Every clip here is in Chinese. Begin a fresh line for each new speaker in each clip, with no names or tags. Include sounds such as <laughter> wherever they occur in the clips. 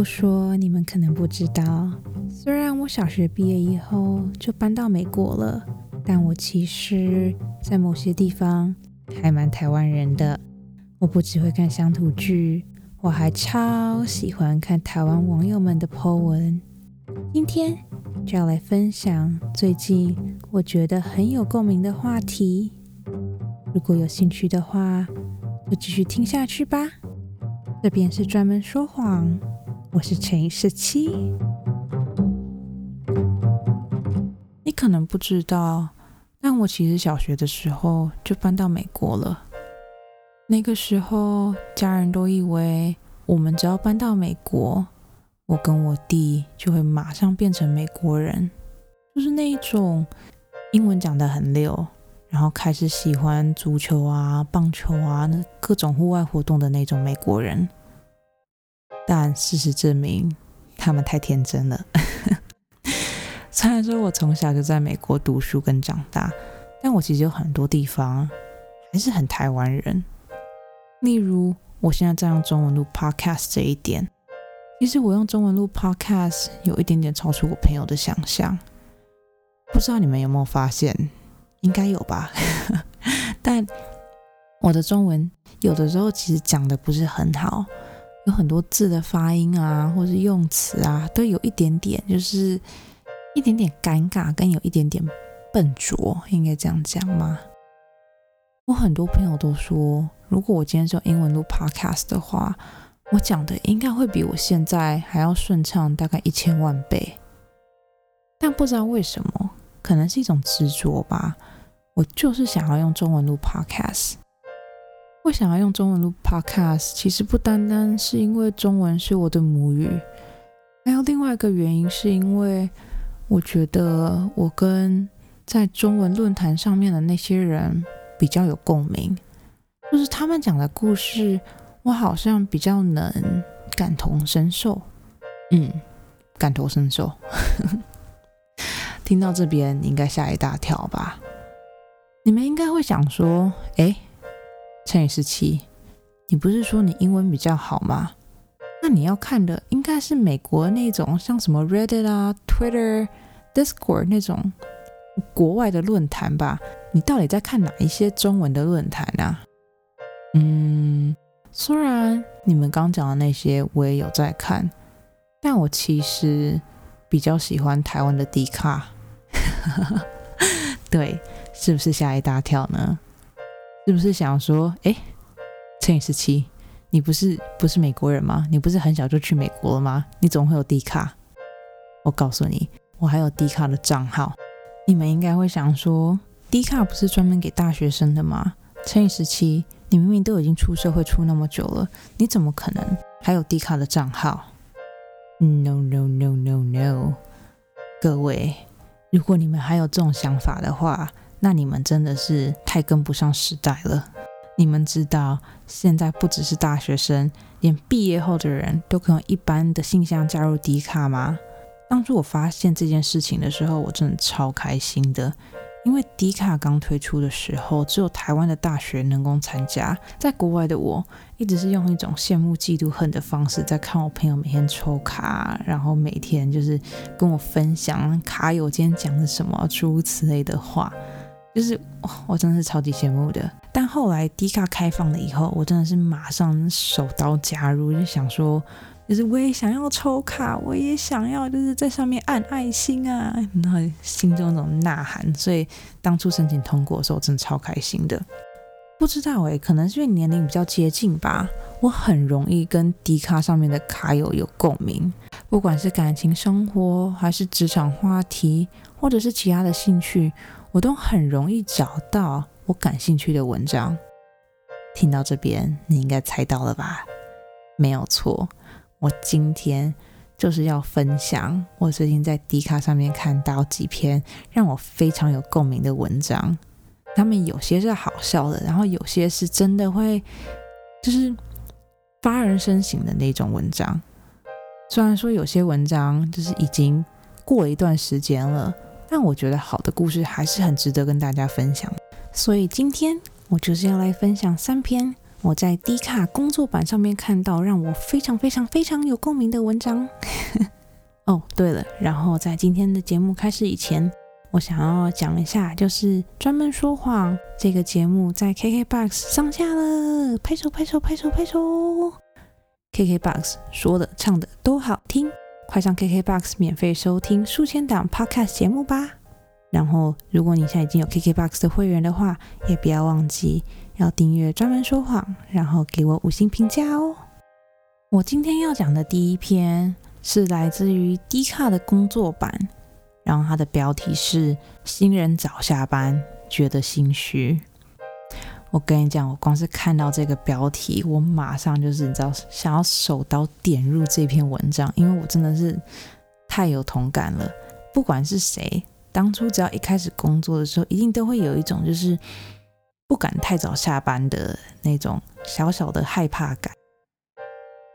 不说，你们可能不知道。虽然我小学毕业以后就搬到美国了，但我其实，在某些地方还蛮台湾人的。我不只会看乡土剧，我还超喜欢看台湾网友们的 po 文。今天就要来分享最近我觉得很有共鸣的话题。如果有兴趣的话，就继续听下去吧。这边是专门说谎，我是陈十七。你可能不知道，但我其实小学的时候就搬到美国了。那个时候，家人都以为我们只要搬到美国，我跟我弟就会马上变成美国人，就是那一种英文讲得很溜，然后开始喜欢足球啊、棒球啊，那各种户外活动的那种美国人。但事实证明，他们太天真了。<laughs> 虽然说我从小就在美国读书跟长大，但我其实有很多地方还是很台湾人。例如，我现在在用中文录 podcast 这一点，其实我用中文录 podcast 有一点点超出我朋友的想象。不知道你们有没有发现？应该有吧。<laughs> 但我的中文有的时候其实讲的不是很好，有很多字的发音啊，或是用词啊，都有一点点，就是一点点尴尬，跟有一点点笨拙，应该这样讲吗？我很多朋友都说，如果我今天是用英文录 podcast 的话，我讲的应该会比我现在还要顺畅，大概一千万倍。但不知道为什么，可能是一种执着吧。我就是想要用中文录 podcast。我想要用中文录 podcast，其实不单单是因为中文是我的母语，还有另外一个原因，是因为我觉得我跟在中文论坛上面的那些人。比较有共鸣，就是他们讲的故事，我好像比较能感同身受。嗯，感同身受。<laughs> 听到这边，你应该吓一大跳吧？你们应该会想说：“哎，陈宇十七，你不是说你英文比较好吗？那你要看的应该是美国那种，像什么 Reddit 啊、Twitter、Discord 那种。”国外的论坛吧，你到底在看哪一些中文的论坛啊？嗯，虽然你们刚讲的那些我也有在看，但我其实比较喜欢台湾的迪卡。<laughs> 对，是不是吓一大跳呢？是不是想说，哎，乘以十七，你不是不是美国人吗？你不是很小就去美国了吗？你怎么会有低卡？我告诉你，我还有低卡的账号。你们应该会想说，低卡不是专门给大学生的吗？乘以十七，你明明都已经出社会出那么久了，你怎么可能还有低卡的账号？No no no no no！各位，如果你们还有这种想法的话，那你们真的是太跟不上时代了。你们知道，现在不只是大学生，连毕业后的人都可以用一般的信箱加入低卡吗？当初我发现这件事情的时候，我真的超开心的，因为迪卡刚推出的时候，只有台湾的大学能够参加，在国外的我一直是用一种羡慕、嫉妒、恨的方式在看我朋友每天抽卡，然后每天就是跟我分享卡友今天讲的什么诸如此类的话，就是我真的是超级羡慕的。但后来迪卡开放了以后，我真的是马上手刀加入，就想说。就是我也想要抽卡，我也想要就是在上面按爱心啊，然后心中那种呐喊。所以当初申请通过的时候，我真的超开心的。不知道诶，可能是因为年龄比较接近吧，我很容易跟迪卡上面的卡友有共鸣。不管是感情生活，还是职场话题，或者是其他的兴趣，我都很容易找到我感兴趣的文章。听到这边，你应该猜到了吧？没有错。我今天就是要分享我最近在迪卡上面看到几篇让我非常有共鸣的文章，他们有些是好笑的，然后有些是真的会就是发人深省的那种文章。虽然说有些文章就是已经过了一段时间了，但我觉得好的故事还是很值得跟大家分享。所以今天我就是要来分享三篇我在 D 卡工作版上面看到让我非常非常非常有共鸣的文章。<laughs> 哦，对了，然后在今天的节目开始以前，我想要讲一下，就是专门说谎这个节目在 KKBOX 上架了，拍手拍手拍手拍手！KKBOX 说的唱的都好听，快上 KKBOX 免费收听数千档 Podcast 节目吧。然后，如果你现在已经有 KKBOX 的会员的话，也不要忘记要订阅专门说谎，然后给我五星评价哦。我今天要讲的第一篇是来自于 D 卡的工作版，然后它的标题是“新人早下班觉得心虚”。我跟你讲，我光是看到这个标题，我马上就是你知道，想要手刀点入这篇文章，因为我真的是太有同感了，不管是谁。当初只要一开始工作的时候，一定都会有一种就是不敢太早下班的那种小小的害怕感。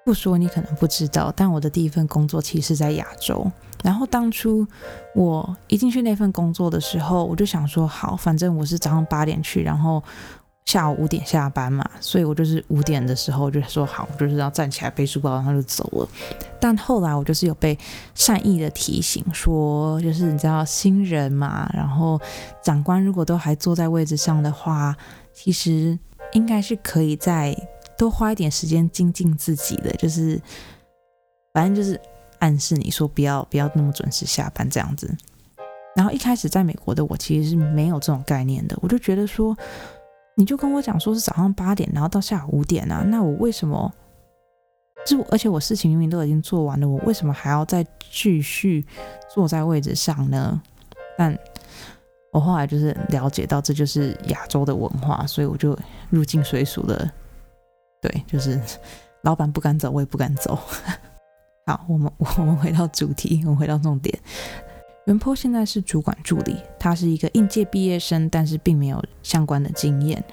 不说你可能不知道，但我的第一份工作其实是在亚洲。然后当初我一进去那份工作的时候，我就想说，好，反正我是早上八点去，然后。下午五点下班嘛，所以我就是五点的时候就说好，就是要站起来背书包，然后就走了。但后来我就是有被善意的提醒说，就是你知道新人嘛，然后长官如果都还坐在位置上的话，其实应该是可以再多花一点时间精进自己的，就是反正就是暗示你说不要不要那么准时下班这样子。然后一开始在美国的我其实是没有这种概念的，我就觉得说。你就跟我讲说是早上八点，然后到下午五点啊？那我为什么？就而且我事情明明都已经做完了，我为什么还要再继续坐在位置上呢？但我后来就是了解到这就是亚洲的文化，所以我就入境随俗的，对，就是 <laughs> 老板不敢走，我也不敢走。<laughs> 好，我们 <laughs> 我们回到主题，我们回到重点。袁坡现在是主管助理，他是一个应届毕业生，但是并没有相关的经验。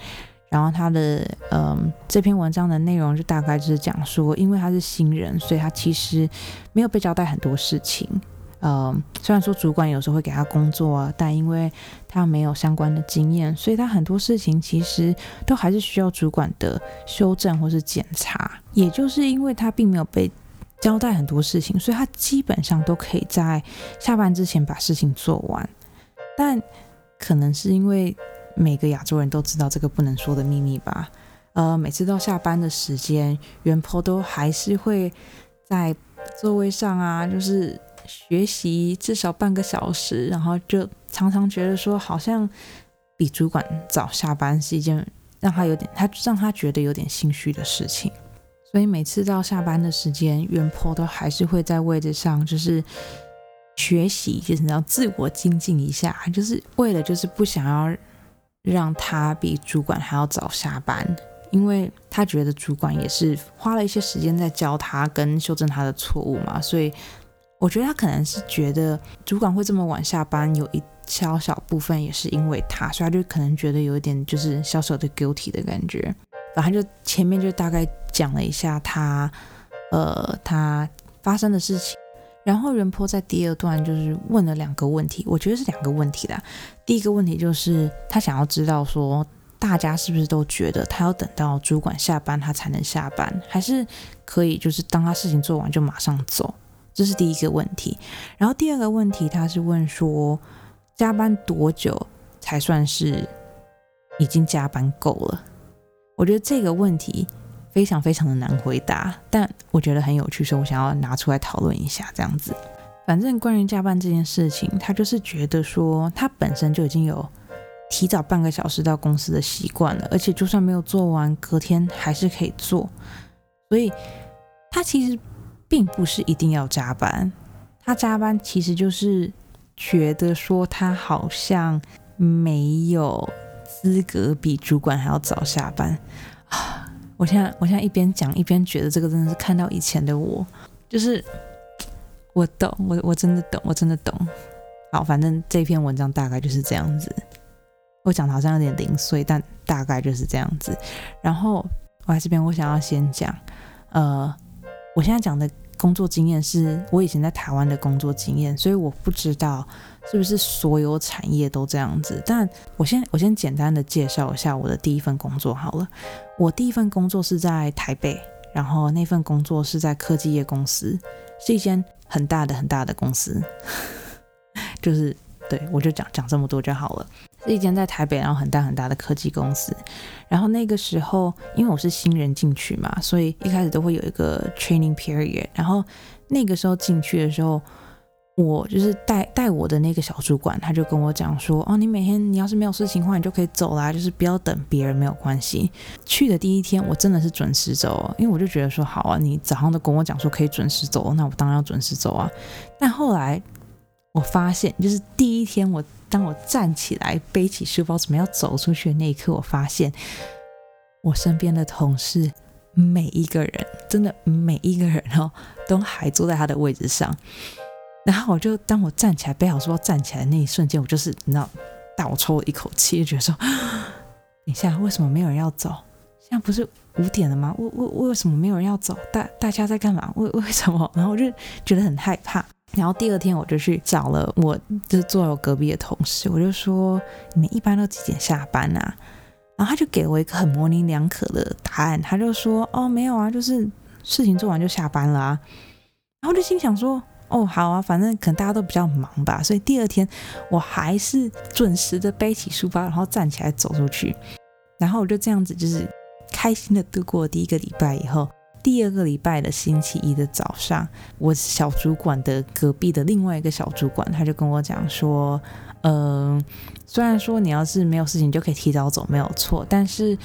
然后他的嗯这篇文章的内容就大概就是讲说，因为他是新人，所以他其实没有被交代很多事情。嗯，虽然说主管有时候会给他工作啊，但因为他没有相关的经验，所以他很多事情其实都还是需要主管的修正或是检查。也就是因为他并没有被交代很多事情，所以他基本上都可以在下班之前把事情做完。但可能是因为每个亚洲人都知道这个不能说的秘密吧。呃，每次到下班的时间，袁坡都还是会在座位上啊，就是学习至少半个小时，然后就常常觉得说，好像比主管早下班是一件让他有点，他让他觉得有点心虚的事情。所以每次到下班的时间，袁坡都还是会在位置上，就是学习，就是要自我精进一下，就是为了就是不想要让他比主管还要早下班，因为他觉得主管也是花了一些时间在教他跟修正他的错误嘛，所以我觉得他可能是觉得主管会这么晚下班，有一小小部分也是因为他，所以他就可能觉得有一点就是小小的 guilty 的感觉。反正就前面就大概讲了一下他，呃，他发生的事情。然后任坡在第二段就是问了两个问题，我觉得是两个问题啦。第一个问题就是他想要知道说，大家是不是都觉得他要等到主管下班他才能下班，还是可以就是当他事情做完就马上走？这是第一个问题。然后第二个问题他是问说，加班多久才算是已经加班够了？我觉得这个问题非常非常的难回答，但我觉得很有趣，所以我想要拿出来讨论一下。这样子，反正关于加班这件事情，他就是觉得说他本身就已经有提早半个小时到公司的习惯了，而且就算没有做完，隔天还是可以做，所以他其实并不是一定要加班，他加班其实就是觉得说他好像没有。资格比主管还要早下班啊！我现在我现在一边讲一边觉得这个真的是看到以前的我，就是我懂，我我真的懂，我真的懂。好，反正这篇文章大概就是这样子。我讲的好像有点零碎，但大概就是这样子。然后我在这边我想要先讲，呃，我现在讲的工作经验是我以前在台湾的工作经验，所以我不知道是不是所有产业都这样子。但我先我先简单的介绍一下我的第一份工作好了。我第一份工作是在台北，然后那份工作是在科技业公司，是一间很大的很大的公司，<laughs> 就是对我就讲讲这么多就好了。是一间在台北，然后很大很大的科技公司。然后那个时候，因为我是新人进去嘛，所以一开始都会有一个 training period。然后那个时候进去的时候，我就是带带我的那个小主管，他就跟我讲说：“哦，你每天你要是没有事情的话，你就可以走啦，就是不要等别人，没有关系。”去的第一天，我真的是准时走，因为我就觉得说：“好啊，你早上都跟我讲说可以准时走，那我当然要准时走啊。”但后来我发现，就是第一天我。当我站起来背起书包准备要走出去的那一刻，我发现我身边的同事每一个人，真的每一个人哦，都还坐在他的位置上。然后我就当我站起来背好书包站起来那一瞬间，我就是你知道倒抽了一口气，就觉得说：<gasps> 等一下，为什么没有人要走？现在不是五点了吗？为为为什么没有人要走？大大家在干嘛？为为什么？然后我就觉得很害怕。然后第二天我就去找了我就是坐我隔壁的同事，我就说你们一般都几点下班啊？然后他就给我一个很模棱两可的答案，他就说哦没有啊，就是事情做完就下班了啊。然后就心想说哦好啊，反正可能大家都比较忙吧，所以第二天我还是准时的背起书包，然后站起来走出去。然后我就这样子就是开心的度过第一个礼拜以后。第二个礼拜的星期一的早上，我小主管的隔壁的另外一个小主管，他就跟我讲说，嗯，虽然说你要是没有事情就可以提早走，没有错，但是，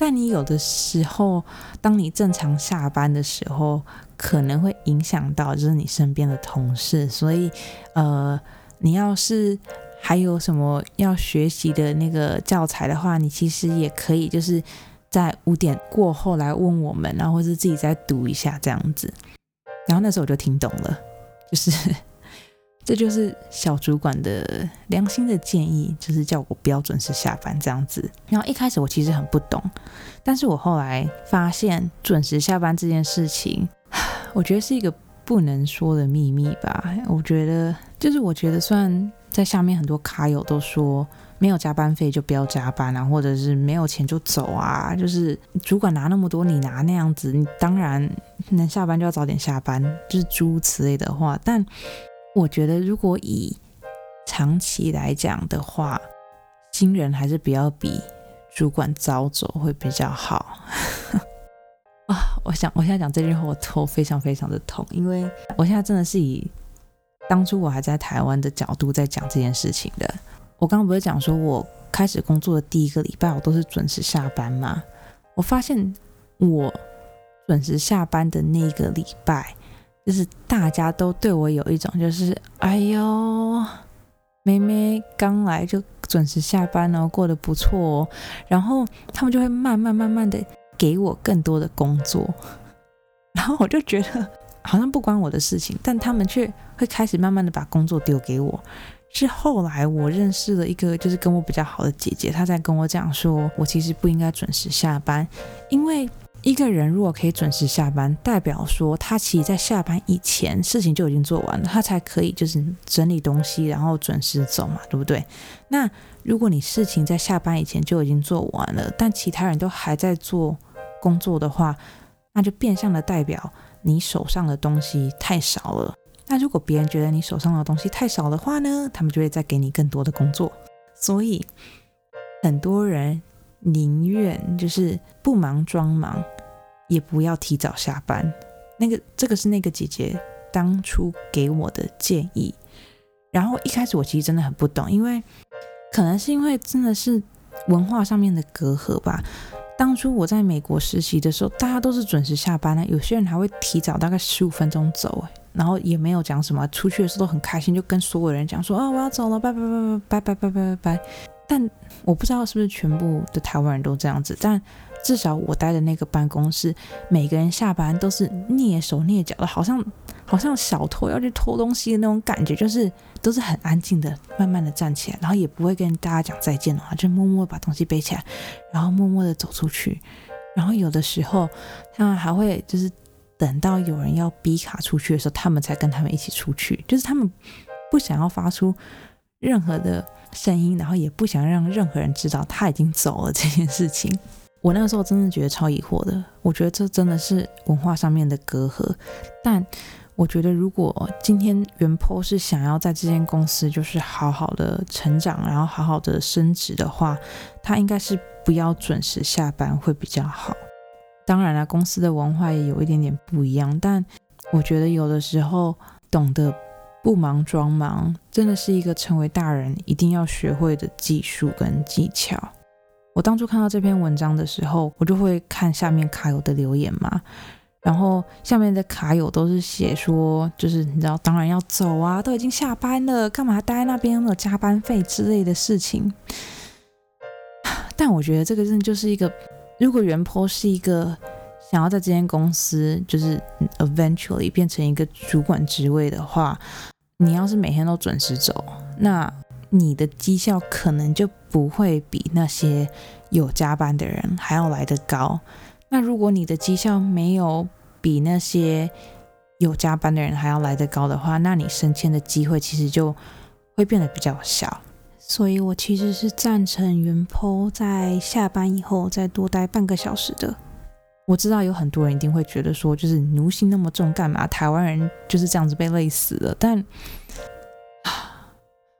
但你有的时候，当你正常下班的时候，可能会影响到就是你身边的同事，所以，呃，你要是还有什么要学习的那个教材的话，你其实也可以就是。在五点过后来问我们，然后或是自己再读一下这样子，然后那时候我就听懂了，就是这就是小主管的良心的建议，就是叫我不要准时下班这样子。然后一开始我其实很不懂，但是我后来发现准时下班这件事情，<sighs> 我觉得是一个不能说的秘密吧。我觉得就是我觉得，虽然在下面很多卡友都说。没有加班费就不要加班啊，或者是没有钱就走啊，就是主管拿那么多，你拿那样子，你当然能下班就要早点下班，就是诸如此类的话。但我觉得，如果以长期来讲的话，新人还是不要比主管早走会比较好。<laughs> 啊，我想我现在讲这句话，我头非常非常的痛，因为我现在真的是以当初我还在台湾的角度在讲这件事情的。我刚刚不是讲说，我开始工作的第一个礼拜，我都是准时下班吗？我发现我准时下班的那个礼拜，就是大家都对我有一种，就是哎呦，妹妹刚来就准时下班哦，过得不错哦。然后他们就会慢慢慢慢的给我更多的工作，然后我就觉得好像不关我的事情，但他们却会开始慢慢的把工作丢给我。是后来我认识了一个，就是跟我比较好的姐姐，她在跟我讲说，我其实不应该准时下班，因为一个人如果可以准时下班，代表说他其实在下班以前事情就已经做完了，他才可以就是整理东西，然后准时走嘛，对不对？那如果你事情在下班以前就已经做完了，但其他人都还在做工作的话，那就变相的代表你手上的东西太少了。那如果别人觉得你手上的东西太少的话呢，他们就会再给你更多的工作。所以很多人宁愿就是不忙装忙，也不要提早下班。那个这个是那个姐姐当初给我的建议。然后一开始我其实真的很不懂，因为可能是因为真的是文化上面的隔阂吧。当初我在美国实习的时候，大家都是准时下班的，有些人还会提早大概十五分钟走，然后也没有讲什么，出去的时候都很开心，就跟所有人讲说啊，我要走了，拜拜拜拜拜拜拜拜拜拜。但我不知道是不是全部的台湾人都这样子，但至少我待的那个办公室，每个人下班都是蹑手蹑脚的，好像好像小偷要去偷东西的那种感觉，就是都是很安静的，慢慢的站起来，然后也不会跟大家讲再见的话，就默默把东西背起来，然后默默的走出去，然后有的时候他们还会就是。等到有人要逼卡出去的时候，他们才跟他们一起出去，就是他们不想要发出任何的声音，然后也不想让任何人知道他已经走了这件事情。<laughs> 我那个时候真的觉得超疑惑的，我觉得这真的是文化上面的隔阂。但我觉得如果今天原 po 是想要在这间公司就是好好的成长，然后好好的升职的话，他应该是不要准时下班会比较好。当然了，公司的文化也有一点点不一样，但我觉得有的时候懂得不忙装忙，真的是一个成为大人一定要学会的技术跟技巧。我当初看到这篇文章的时候，我就会看下面卡友的留言嘛，然后下面的卡友都是写说，就是你知道，当然要走啊，都已经下班了，干嘛待在那边有加班费之类的事情。<sighs> 但我觉得这个真的就是一个，如果原坡是一个想要在这间公司就是 eventually 变成一个主管职位的话，你要是每天都准时走，那。你的绩效可能就不会比那些有加班的人还要来得高。那如果你的绩效没有比那些有加班的人还要来得高的话，那你升迁的机会其实就会变得比较小。所以我其实是赞成原 p 在下班以后再多待半个小时的。我知道有很多人一定会觉得说，就是奴性那么重干嘛？台湾人就是这样子被累死了。但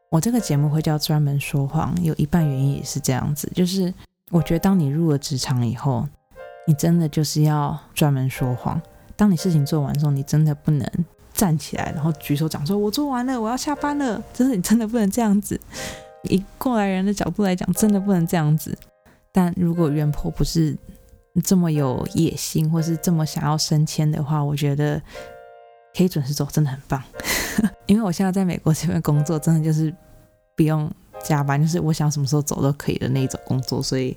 我这个节目会叫专门说谎，有一半原因也是这样子，就是我觉得当你入了职场以后，你真的就是要专门说谎。当你事情做完之后，你真的不能站起来，然后举手讲说“我做完了，我要下班了”，真是你真的不能这样子。以过来人的角度来讲，真的不能这样子。但如果原婆不是这么有野心，或是这么想要升迁的话，我觉得可以准时走，真的很棒。<laughs> 因为我现在在美国这边工作，真的就是不用加班，就是我想什么时候走都可以的那一种工作，所以，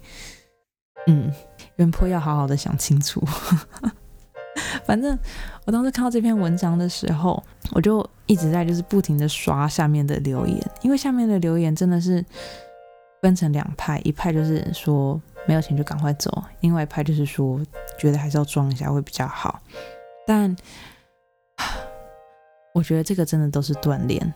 嗯，原坡要好好的想清楚。<laughs> 反正我当时看到这篇文章的时候，我就一直在就是不停的刷下面的留言，因为下面的留言真的是分成两派，一派就是说没有钱就赶快走，另外一派就是说觉得还是要装一下会比较好，但。我觉得这个真的都是锻炼。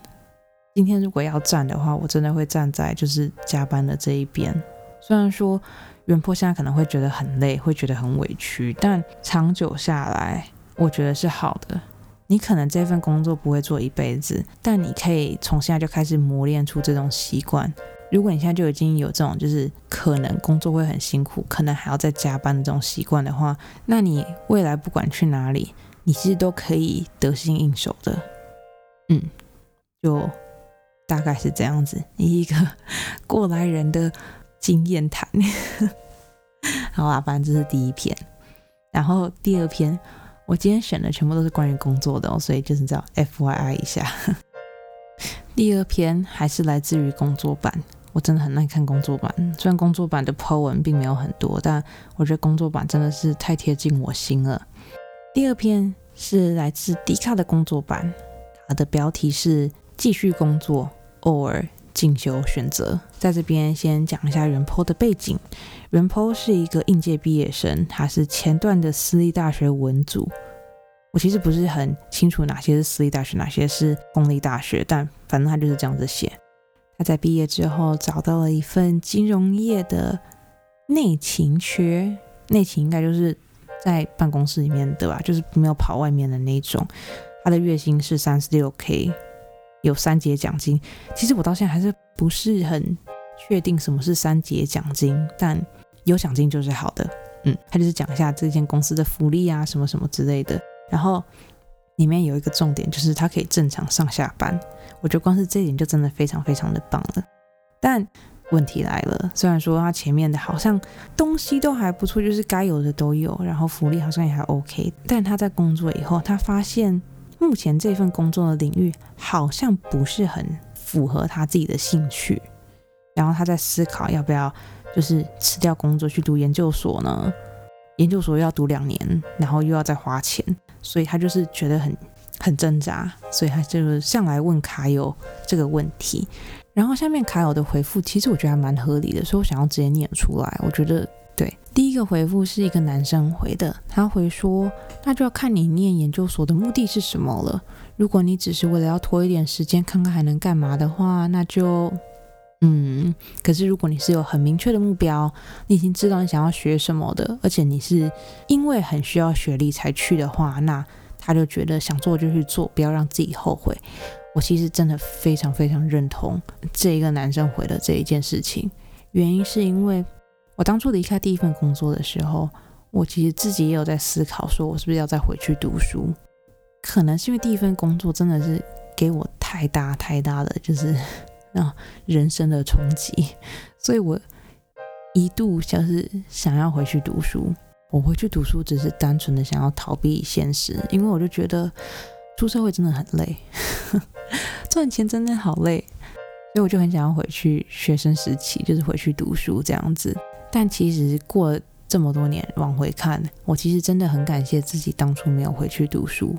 今天如果要站的话，我真的会站在就是加班的这一边。虽然说原坡现在可能会觉得很累，会觉得很委屈，但长久下来，我觉得是好的。你可能这份工作不会做一辈子，但你可以从现在就开始磨练出这种习惯。如果你现在就已经有这种就是可能工作会很辛苦，可能还要再加班的这种习惯的话，那你未来不管去哪里。你其实都可以得心应手的，嗯，就大概是这样子，一个过来人的经验谈。好啊，反正这是第一篇，然后第二篇我今天选的全部都是关于工作的哦，所以就是叫 F Y I 一下。第二篇还是来自于工作版，我真的很爱看工作版，虽然工作版的 po 文并没有很多，但我觉得工作版真的是太贴近我心了。第二篇是来自迪卡的工作版，它的标题是“继续工作，偶尔进修选择”。在这边先讲一下袁坡的背景。袁坡是一个应届毕业生，他是前段的私立大学文组。我其实不是很清楚哪些是私立大学，哪些是公立大学，但反正他就是这样子写。他在毕业之后找到了一份金融业的内勤缺，内勤应该就是。在办公室里面的吧，就是没有跑外面的那种。他的月薪是三十六 k，有三节奖金。其实我到现在还是不是很确定什么是三节奖金，但有奖金就是好的。嗯，他就是讲一下这间公司的福利啊，什么什么之类的。然后里面有一个重点，就是他可以正常上下班。我觉得光是这一点就真的非常非常的棒了。但问题来了，虽然说他前面的好像东西都还不错，就是该有的都有，然后福利好像也还 OK，但他在工作以后，他发现目前这份工作的领域好像不是很符合他自己的兴趣，然后他在思考要不要就是辞掉工作去读研究所呢？研究所要读两年，然后又要再花钱，所以他就是觉得很很挣扎，所以他就上来问卡友这个问题。然后下面卡友的回复，其实我觉得还蛮合理的，所以我想要直接念出来。我觉得对，第一个回复是一个男生回的，他回说，那就要看你念研究所的目的是什么了。如果你只是为了要拖一点时间，看看还能干嘛的话，那就，嗯。可是如果你是有很明确的目标，你已经知道你想要学什么的，而且你是因为很需要学历才去的话，那他就觉得想做就去做，不要让自己后悔。我其实真的非常非常认同这一个男生回的这一件事情，原因是因为。我当初离开第一份工作的时候，我其实自己也有在思考，说我是不是要再回去读书。可能是因为第一份工作真的是给我太大太大的就是 <laughs> 啊人生的冲击，所以我一度就是想要回去读书。我回去读书只是单纯的想要逃避现实，因为我就觉得出社会真的很累，<laughs> 赚钱真的好累，所以我就很想要回去学生时期，就是回去读书这样子。但其实过了这么多年，往回看，我其实真的很感谢自己当初没有回去读书。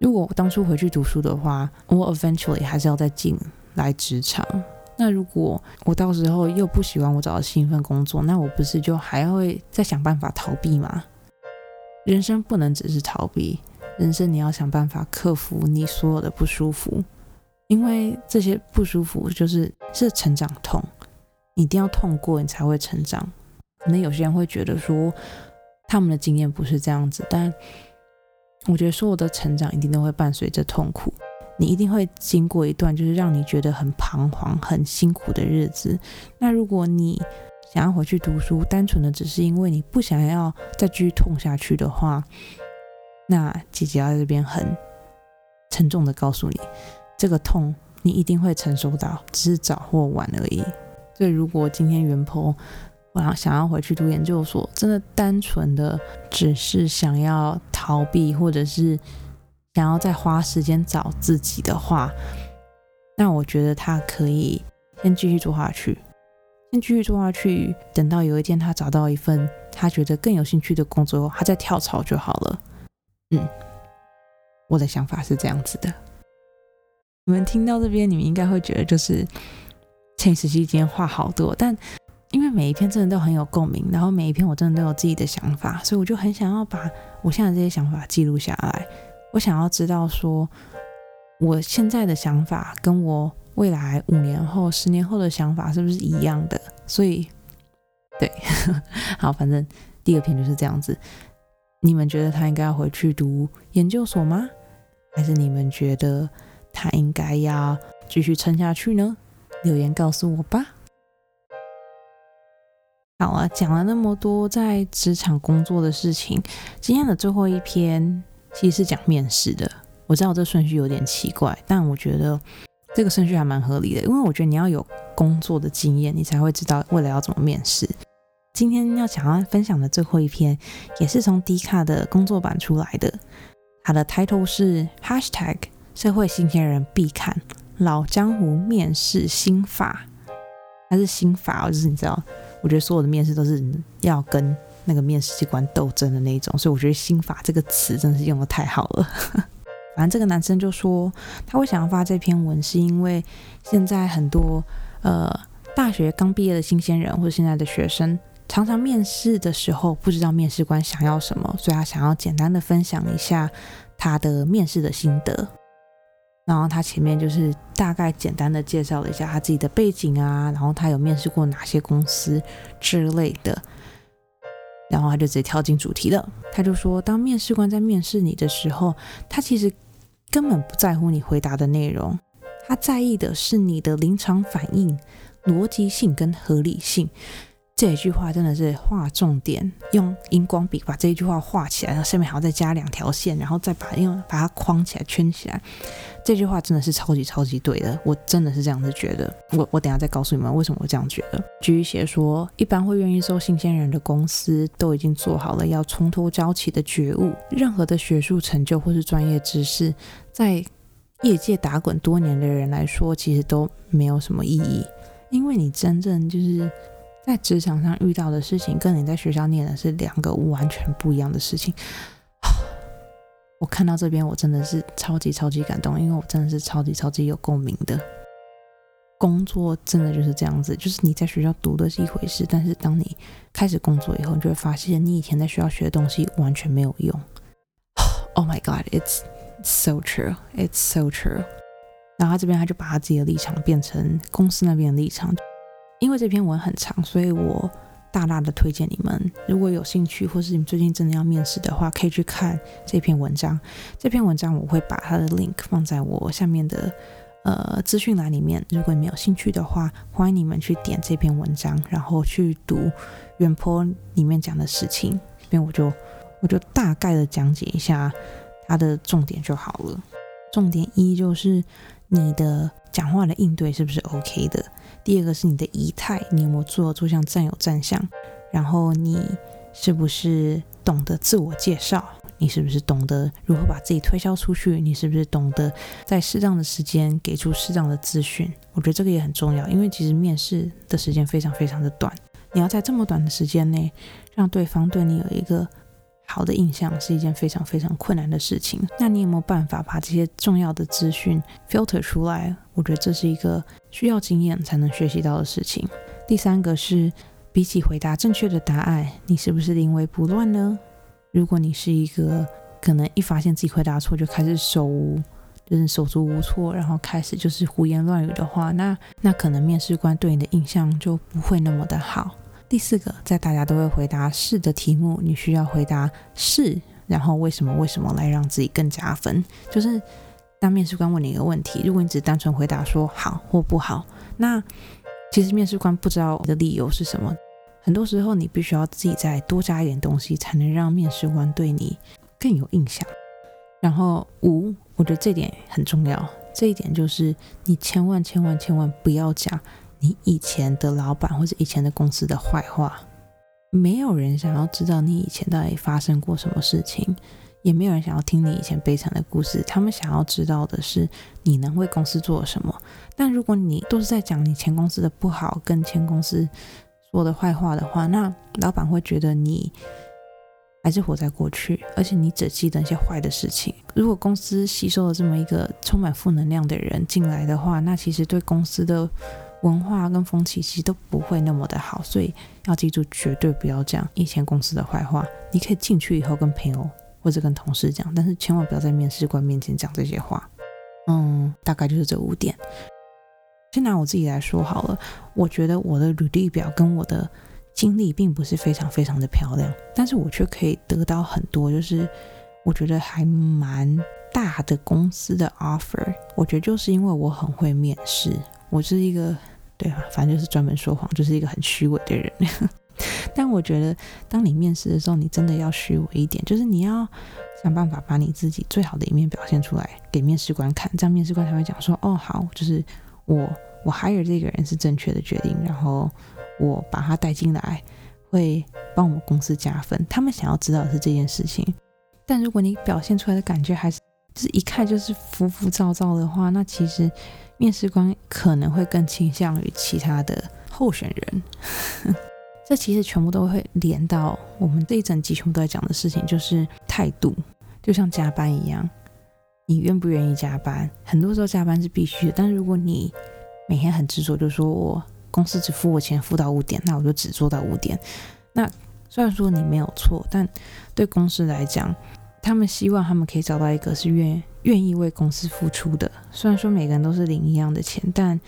如果我当初回去读书的话，我 eventually 还是要再进来职场。那如果我到时候又不喜欢我找到新一份工作，那我不是就还会再想办法逃避吗？人生不能只是逃避，人生你要想办法克服你所有的不舒服，因为这些不舒服就是是成长痛。你一定要痛过，你才会成长。可能有些人会觉得说，他们的经验不是这样子，但我觉得所有的成长一定都会伴随着痛苦。你一定会经过一段就是让你觉得很彷徨、很辛苦的日子。那如果你想要回去读书，单纯的只是因为你不想要再继续痛下去的话，那姐姐要在这边很沉重的告诉你，这个痛你一定会承受到，只是早或晚而已。所以，如果今天袁坡我要想要回去读研究所，真的单纯的只是想要逃避，或者是想要再花时间找自己的话，那我觉得他可以先继续做下去，先继续做下去，等到有一天他找到一份他觉得更有兴趣的工作，他再跳槽就好了。嗯，我的想法是这样子的。你们听到这边，你们应该会觉得就是。前实习今天话好多，但因为每一篇真的都很有共鸣，然后每一篇我真的都有自己的想法，所以我就很想要把我现在这些想法记录下来。我想要知道说，我现在的想法跟我未来五年后、十年后的想法是不是一样的？所以，对，<laughs> 好，反正第二篇就是这样子。你们觉得他应该要回去读研究所吗？还是你们觉得他应该要继续撑下去呢？留言告诉我吧。好啊，讲了那么多在职场工作的事情，今天的最后一篇其实是讲面试的。我知道这顺序有点奇怪，但我觉得这个顺序还蛮合理的，因为我觉得你要有工作的经验，你才会知道未来要怎么面试。今天要想要分享的最后一篇，也是从 D 卡的工作版出来的，它的 title 是 Hashtag 社会新鲜人必看。老江湖面试心法，它是心法？就是你知道，我觉得所有的面试都是要跟那个面试官斗争的那种，所以我觉得心法这个词真的是用的太好了。<laughs> 反正这个男生就说，他会想要发这篇文，是因为现在很多呃大学刚毕业的新鲜人或者现在的学生，常常面试的时候不知道面试官想要什么，所以他想要简单的分享一下他的面试的心得。然后他前面就是大概简单的介绍了一下他自己的背景啊，然后他有面试过哪些公司之类的，然后他就直接跳进主题了。他就说，当面试官在面试你的时候，他其实根本不在乎你回答的内容，他在意的是你的临场反应、逻辑性跟合理性。这一句话真的是画重点，用荧光笔把这一句话画起来，然后下面还要再加两条线，然后再把用把它框起来圈起来。这句话真的是超级超级对的，我真的是这样子觉得。我我等下再告诉你们为什么我这样觉得。继续写说，一般会愿意收新鲜人的公司都已经做好了要从头教起的觉悟。任何的学术成就或是专业知识，在业界打滚多年的人来说，其实都没有什么意义，因为你真正就是。在职场上遇到的事情，跟你在学校念的是两个完全不一样的事情。<sighs> 我看到这边，我真的是超级超级感动，因为我真的是超级超级有共鸣的。工作真的就是这样子，就是你在学校读的是一回事，但是当你开始工作以后，你就会发现你以前在学校学的东西完全没有用。<sighs> Oh my god, it's so true, it's so true。然后他这边他就把他自己的立场变成公司那边的立场，因为这篇文很长，所以我大大的推荐你们，如果有兴趣或是你们最近真的要面试的话，可以去看这篇文章。这篇文章我会把它的 link 放在我下面的。呃，资讯栏里面，如果你们有兴趣的话，欢迎你们去点这篇文章，然后去读原坡里面讲的事情。这边我就我就大概的讲解一下它的重点就好了。重点一就是你的讲话的应对是不是 OK 的？第二个是你的仪态，你有没有做做像站有站相？然后你是不是懂得自我介绍？你是不是懂得如何把自己推销出去？你是不是懂得在适当的时间给出适当的资讯？我觉得这个也很重要，因为其实面试的时间非常非常的短，你要在这么短的时间内让对方对你有一个好的印象，是一件非常非常困难的事情。那你有没有办法把这些重要的资讯 filter 出来？我觉得这是一个需要经验才能学习到的事情。第三个是，比起回答正确的答案，你是不是临危不乱呢？如果你是一个可能一发现自己回答错就开始手无，就是手足无措，然后开始就是胡言乱语的话，那那可能面试官对你的印象就不会那么的好。第四个，在大家都会回答是的题目，你需要回答是，然后为什么为什么来让自己更加分。就是当面试官问你一个问题，如果你只单纯回答说好或不好，那其实面试官不知道你的理由是什么。很多时候，你必须要自己再多加一点东西，才能让面试官对你更有印象。然后五，我觉得这点很重要。这一点就是，你千万千万千万不要讲你以前的老板或者以前的公司的坏话。没有人想要知道你以前到底发生过什么事情，也没有人想要听你以前悲惨的故事。他们想要知道的是你能为公司做什么。但如果你都是在讲你前公司的不好，跟前公司。说的坏话的话，那老板会觉得你还是活在过去，而且你只记得一些坏的事情。如果公司吸收了这么一个充满负能量的人进来的话，那其实对公司的文化跟风气其实都不会那么的好。所以要记住，绝对不要讲以前公司的坏话。你可以进去以后跟朋友或者跟同事讲，但是千万不要在面试官面前讲这些话。嗯，大概就是这五点。先拿我自己来说好了，我觉得我的履历表跟我的经历并不是非常非常的漂亮，但是我却可以得到很多，就是我觉得还蛮大的公司的 offer。我觉得就是因为我很会面试，我是一个对啊，反正就是专门说谎，就是一个很虚伪的人。<laughs> 但我觉得当你面试的时候，你真的要虚伪一点，就是你要想办法把你自己最好的一面表现出来给面试官看，这样面试官才会讲说，哦，好，就是我。我 hire 这个人是正确的决定，然后我把他带进来，会帮我们公司加分。他们想要知道的是这件事情，但如果你表现出来的感觉还是就是一看就是浮浮躁躁的话，那其实面试官可能会更倾向于其他的候选人。<laughs> 这其实全部都会连到我们这一整集全部都在讲的事情，就是态度，就像加班一样，你愿不愿意加班？很多时候加班是必须的，但是如果你每天很执着，就说我公司只付我钱，付到五点，那我就只做到五点。那虽然说你没有错，但对公司来讲，他们希望他们可以找到一个是愿愿意为公司付出的。虽然说每个人都是领一样的钱，但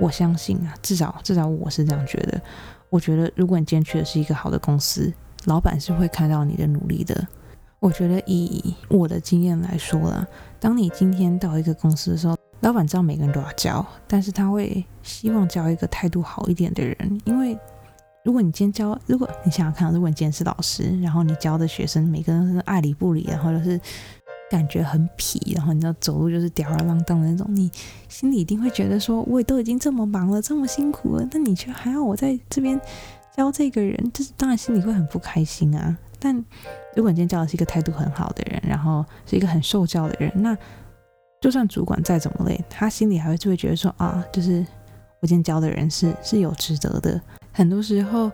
我相信啊，至少至少我是这样觉得。我觉得如果你今天去的是一个好的公司，老板是会看到你的努力的。我觉得以我的经验来说啦，当你今天到一个公司的时候，老板知道每个人都要教，但是他会希望教一个态度好一点的人。因为如果你今天教，如果你想想看，如果你今天是老师，然后你教的学生每个人都是爱理不理，然后就是感觉很痞，然后你知道走路就是吊儿郎当的那种，你心里一定会觉得说，我也都已经这么忙了，这么辛苦了，那你却还要我在这边教这个人，就是当然心里会很不开心啊。但如果你今天教的是一个态度很好的人，然后是一个很受教的人，那就算主管再怎么累，他心里还会就会觉得说啊，就是我今天教的人是是有值得的。很多时候，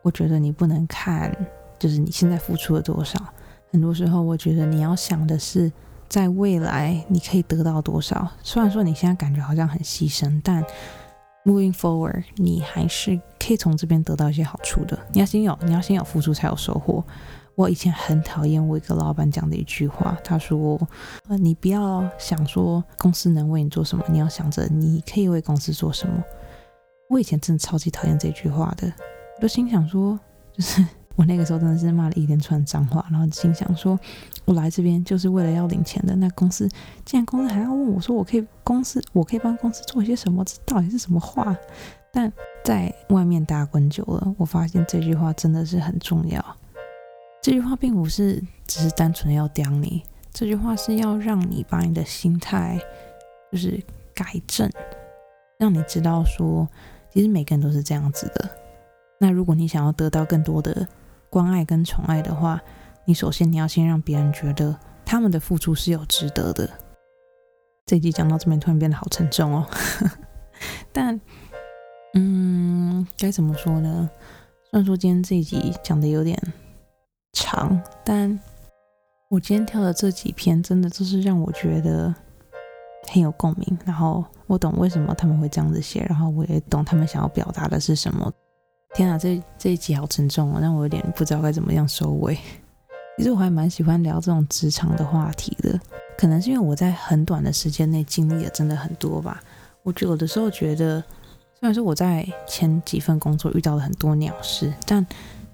我觉得你不能看就是你现在付出了多少，很多时候我觉得你要想的是在未来你可以得到多少。虽然说你现在感觉好像很牺牲，但 moving forward，你还是可以从这边得到一些好处的。你要先有，你要先有付出才有收获。我以前很讨厌我一个老板讲的一句话，他说：“呃，你不要想说公司能为你做什么，你要想着你可以为公司做什么。”我以前真的超级讨厌这句话的，我就心想说，就是 <laughs> 我那个时候真的是骂了一连串脏话，然后心想说，我来这边就是为了要领钱的，那公司既然公司还要问我说，我可以公司我可以帮公司做一些什么，这到底是什么话？但在外面打滚久了，我发现这句话真的是很重要。这句话并不是只是单纯要刁你，这句话是要让你把你的心态就是改正，让你知道说，其实每个人都是这样子的。那如果你想要得到更多的关爱跟宠爱的话，你首先你要先让别人觉得他们的付出是有值得的。这集讲到这边突然变得好沉重哦，<laughs> 但嗯，该怎么说呢？虽然说今天这集讲的有点。长，但我今天挑的这几篇真的就是让我觉得很有共鸣，然后我懂为什么他们会这样子写，然后我也懂他们想要表达的是什么。天啊，这这一集好沉重哦，让我有点不知道该怎么样收尾。其实我还蛮喜欢聊这种职场的话题的，可能是因为我在很短的时间内经历了真的很多吧。我有的时候觉得，虽然说我在前几份工作遇到了很多鸟事，但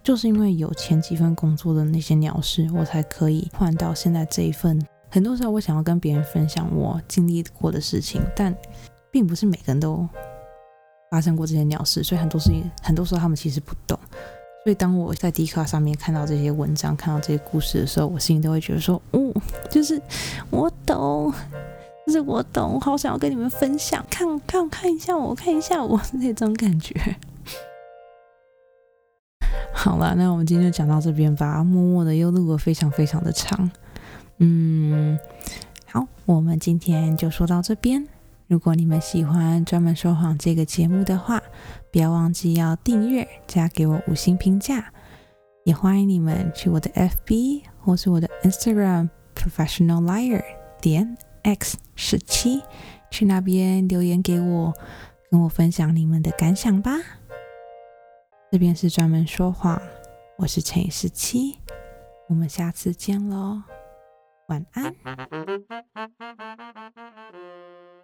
就是因为有前几份工作的那些鸟事，我才可以换到现在这一份。很多时候，我想要跟别人分享我经历过的事情，但并不是每个人都发生过这些鸟事，所以很多事情，很多时候他们其实不懂。所以当我在 D 卡上面看到这些文章，看到这些故事的时候，我心里都会觉得说，哦，就是我懂，就是我懂，我好想要跟你们分享，看看看一下我，看一下我那种感觉。<laughs> 好了，那我们今天就讲到这边吧。默默的又录了非常非常的长，<laughs> 嗯，好，我们今天就说到这边。如果你们喜欢专门说谎这个节目的话，不要忘记要订阅加给我五星评价。也欢迎你们去我的 FB 或是我的 Instagram Professional Liar 点 X 十七，去那边留言给我，跟我分享你们的感想吧。这边是专门说谎，我是乘以十七，我们下次见喽，晚安。<laughs>